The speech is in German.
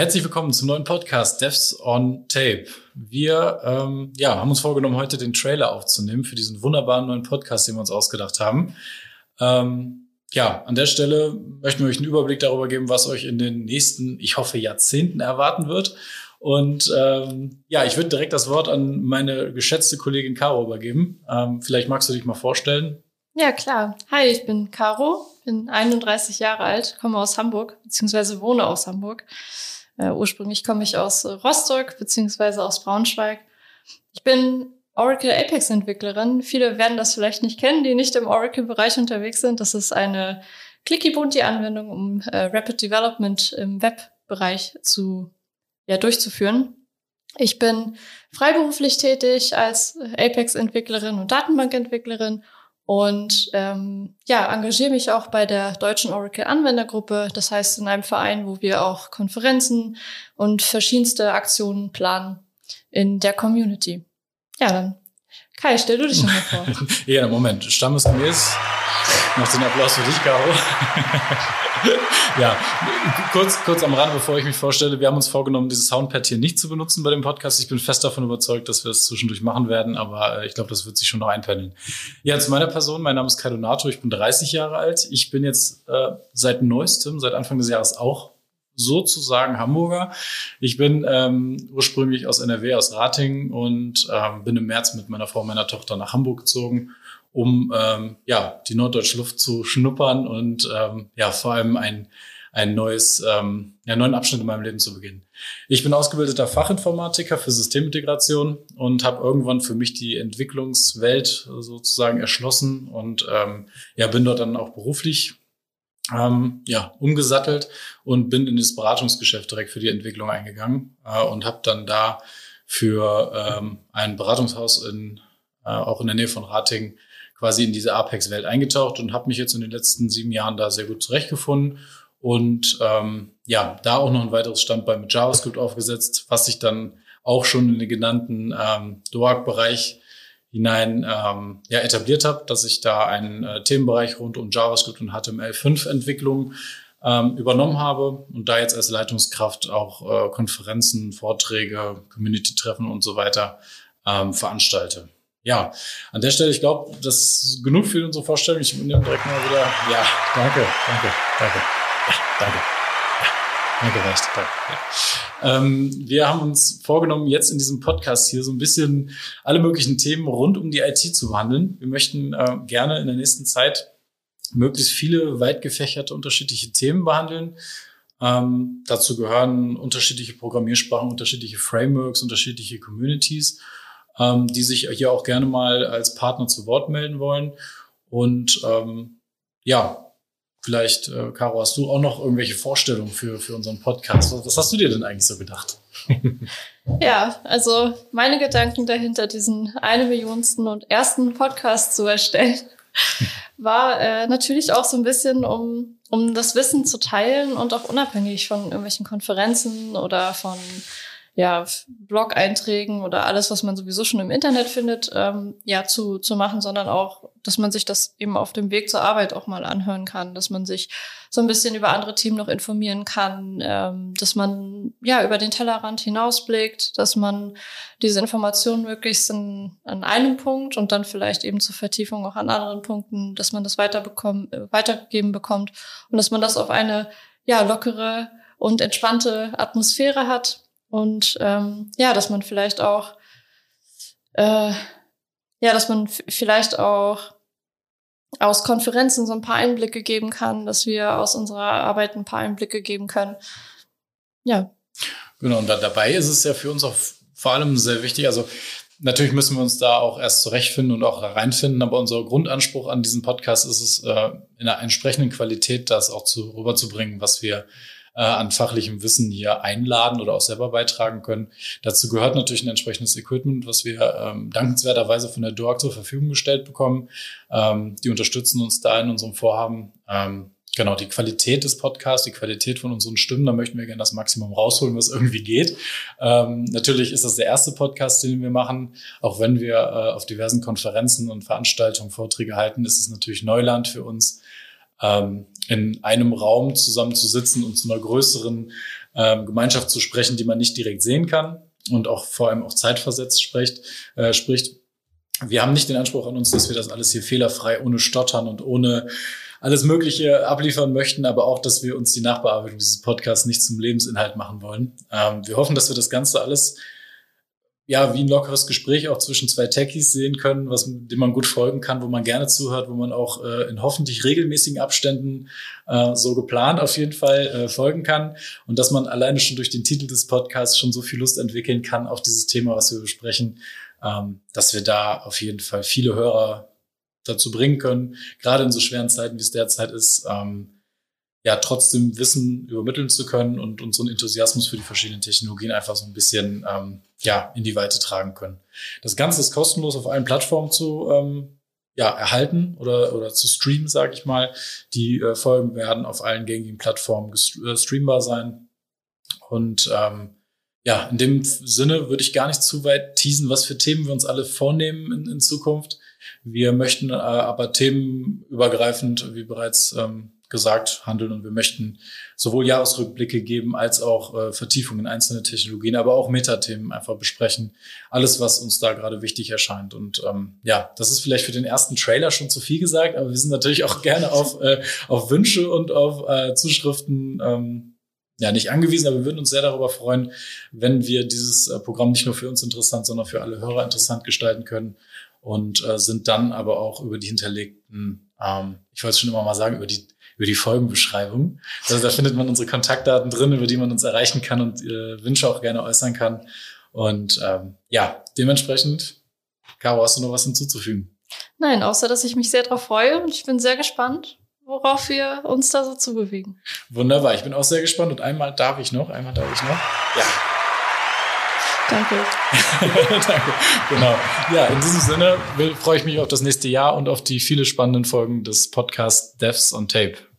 Herzlich willkommen zum neuen Podcast Devs on Tape. Wir ähm, ja, haben uns vorgenommen, heute den Trailer aufzunehmen für diesen wunderbaren neuen Podcast, den wir uns ausgedacht haben. Ähm, ja, an der Stelle möchten wir euch einen Überblick darüber geben, was euch in den nächsten, ich hoffe, Jahrzehnten erwarten wird. Und ähm, ja, ich würde direkt das Wort an meine geschätzte Kollegin Caro übergeben. Ähm, vielleicht magst du dich mal vorstellen. Ja, klar. Hi, ich bin Caro, bin 31 Jahre alt, komme aus Hamburg, beziehungsweise wohne aus Hamburg. Äh, ursprünglich komme ich aus Rostock beziehungsweise aus Braunschweig. Ich bin Oracle Apex Entwicklerin. Viele werden das vielleicht nicht kennen, die nicht im Oracle-Bereich unterwegs sind. Das ist eine Clicky-Bunti-Anwendung, um äh, Rapid Development im Web-Bereich zu ja, durchzuführen. Ich bin freiberuflich tätig als Apex-Entwicklerin und Datenbankentwicklerin und ähm, ja, engagiere mich auch bei der Deutschen Oracle Anwendergruppe, das heißt in einem Verein, wo wir auch Konferenzen und verschiedenste Aktionen planen in der Community. Ja, dann Kai, stell du dich nochmal vor. ja, Moment, stammesgemäß noch den Applaus für dich, Caro. ja, kurz, kurz am Rande, bevor ich mich vorstelle. Wir haben uns vorgenommen, dieses Soundpad hier nicht zu benutzen bei dem Podcast. Ich bin fest davon überzeugt, dass wir es zwischendurch machen werden, aber äh, ich glaube, das wird sich schon noch einpendeln. Ja, zu meiner Person. Mein Name ist Kai Donato. Ich bin 30 Jahre alt. Ich bin jetzt äh, seit neuestem, seit Anfang des Jahres auch sozusagen Hamburger. Ich bin ähm, ursprünglich aus NRW, aus Ratingen und ähm, bin im März mit meiner Frau meiner Tochter nach Hamburg gezogen um ähm, ja die norddeutsche Luft zu schnuppern und ähm, ja vor allem ein ein neues, ähm, ja, neuen Abschnitt in meinem Leben zu beginnen. Ich bin ausgebildeter Fachinformatiker für Systemintegration und habe irgendwann für mich die Entwicklungswelt sozusagen erschlossen und ähm, ja, bin dort dann auch beruflich ähm, ja, umgesattelt und bin in das Beratungsgeschäft direkt für die Entwicklung eingegangen äh, und habe dann da für ähm, ein Beratungshaus in, äh, auch in der Nähe von Ratingen quasi in diese Apex-Welt eingetaucht und habe mich jetzt in den letzten sieben Jahren da sehr gut zurechtgefunden und ähm, ja, da auch noch ein weiteres Standbein mit JavaScript aufgesetzt, was sich dann auch schon in den genannten ähm, DOAG-Bereich hinein ähm, ja, etabliert habe, dass ich da einen äh, Themenbereich rund um JavaScript und HTML5-Entwicklung ähm, übernommen habe und da jetzt als Leitungskraft auch äh, Konferenzen, Vorträge, Community-Treffen und so weiter ähm, veranstalte ja, an der Stelle, ich glaube, das ist genug für unsere Vorstellung. Ich nehme direkt mal wieder. Ja, danke, danke, danke. Ja, danke. Ja. Ja. Ähm, wir haben uns vorgenommen, jetzt in diesem Podcast hier so ein bisschen alle möglichen Themen rund um die IT zu behandeln. Wir möchten äh, gerne in der nächsten Zeit möglichst viele weit gefächerte unterschiedliche Themen behandeln. Ähm, dazu gehören unterschiedliche Programmiersprachen, unterschiedliche Frameworks, unterschiedliche Communities ähm, die sich hier auch gerne mal als Partner zu Wort melden wollen. Und ähm, ja, vielleicht, äh, Caro, hast du auch noch irgendwelche Vorstellungen für, für unseren Podcast? Was hast du dir denn eigentlich so gedacht? ja, also meine Gedanken dahinter, diesen eine Millionsten und ersten Podcast zu erstellen, war äh, natürlich auch so ein bisschen, um, um das Wissen zu teilen und auch unabhängig von irgendwelchen Konferenzen oder von ja, Blog-Einträgen oder alles, was man sowieso schon im Internet findet, ähm, ja, zu, zu machen, sondern auch, dass man sich das eben auf dem Weg zur Arbeit auch mal anhören kann, dass man sich so ein bisschen über andere Themen noch informieren kann, ähm, dass man ja über den Tellerrand hinausblickt, dass man diese Informationen möglichst in, an einem Punkt und dann vielleicht eben zur Vertiefung auch an anderen Punkten, dass man das weiterbekommt, äh, weitergegeben bekommt und dass man das auf eine ja lockere und entspannte Atmosphäre hat und ähm, ja, dass man vielleicht auch, äh, ja, dass man vielleicht auch aus Konferenzen so ein paar Einblicke geben kann, dass wir aus unserer Arbeit ein paar Einblicke geben können. Ja. Genau, und da, dabei ist es ja für uns auch vor allem sehr wichtig, also Natürlich müssen wir uns da auch erst zurechtfinden und auch reinfinden, aber unser Grundanspruch an diesem Podcast ist es, äh, in einer entsprechenden Qualität das auch zu, rüberzubringen, was wir äh, an fachlichem Wissen hier einladen oder auch selber beitragen können. Dazu gehört natürlich ein entsprechendes Equipment, was wir ähm, dankenswerterweise von der DOAG zur Verfügung gestellt bekommen. Ähm, die unterstützen uns da in unserem Vorhaben. Ähm, genau, die Qualität des Podcasts, die Qualität von unseren Stimmen, da möchten wir gerne das Maximum rausholen, was irgendwie geht. Ähm, natürlich ist das der erste Podcast, den wir machen. Auch wenn wir äh, auf diversen Konferenzen und Veranstaltungen Vorträge halten, ist es natürlich Neuland für uns ähm, in einem Raum zusammen zu sitzen und zu einer größeren ähm, Gemeinschaft zu sprechen, die man nicht direkt sehen kann und auch vor allem auch zeitversetzt spricht. Äh, spricht. Wir haben nicht den Anspruch an uns, dass wir das alles hier fehlerfrei, ohne Stottern und ohne alles Mögliche abliefern möchten, aber auch, dass wir uns die Nachbearbeitung dieses Podcasts nicht zum Lebensinhalt machen wollen. Ähm, wir hoffen, dass wir das Ganze alles ja, wie ein lockeres Gespräch auch zwischen zwei Techies sehen können, was, dem man gut folgen kann, wo man gerne zuhört, wo man auch äh, in hoffentlich regelmäßigen Abständen äh, so geplant auf jeden Fall äh, folgen kann. Und dass man alleine schon durch den Titel des Podcasts schon so viel Lust entwickeln kann auf dieses Thema, was wir besprechen, ähm, dass wir da auf jeden Fall viele Hörer dazu bringen können, gerade in so schweren Zeiten, wie es derzeit ist, ähm, ja trotzdem Wissen übermitteln zu können und unseren Enthusiasmus für die verschiedenen Technologien einfach so ein bisschen ähm, ja in die Weite tragen können. Das Ganze ist kostenlos auf allen Plattformen zu ähm, ja, erhalten oder, oder zu streamen, sage ich mal. Die äh, Folgen werden auf allen gängigen Plattformen äh, streambar sein. Und ähm, ja, in dem Sinne würde ich gar nicht zu weit teasen, was für Themen wir uns alle vornehmen in, in Zukunft. Wir möchten äh, aber themenübergreifend, wie bereits ähm, gesagt handeln und wir möchten sowohl Jahresrückblicke geben als auch äh, Vertiefungen in einzelne Technologien, aber auch Metathemen einfach besprechen. Alles, was uns da gerade wichtig erscheint. Und ähm, ja, das ist vielleicht für den ersten Trailer schon zu viel gesagt, aber wir sind natürlich auch gerne auf, äh, auf Wünsche und auf äh, Zuschriften ähm, ja nicht angewiesen, aber wir würden uns sehr darüber freuen, wenn wir dieses äh, Programm nicht nur für uns interessant, sondern für alle Hörer interessant gestalten können und äh, sind dann aber auch über die hinterlegten, ähm, ich wollte es schon immer mal sagen, über die über die Folgenbeschreibung. Also da findet man unsere Kontaktdaten drin, über die man uns erreichen kann und äh, Wünsche auch gerne äußern kann. Und ähm, ja, dementsprechend, Caro, hast du noch was hinzuzufügen? Nein, außer dass ich mich sehr darauf freue und ich bin sehr gespannt, worauf wir uns da so zubewegen. Wunderbar, ich bin auch sehr gespannt und einmal darf ich noch, einmal darf ich noch. Ja. Danke. Danke. Genau. Ja, in diesem Sinne freue ich mich auf das nächste Jahr und auf die viele spannenden Folgen des Podcasts Devs on Tape.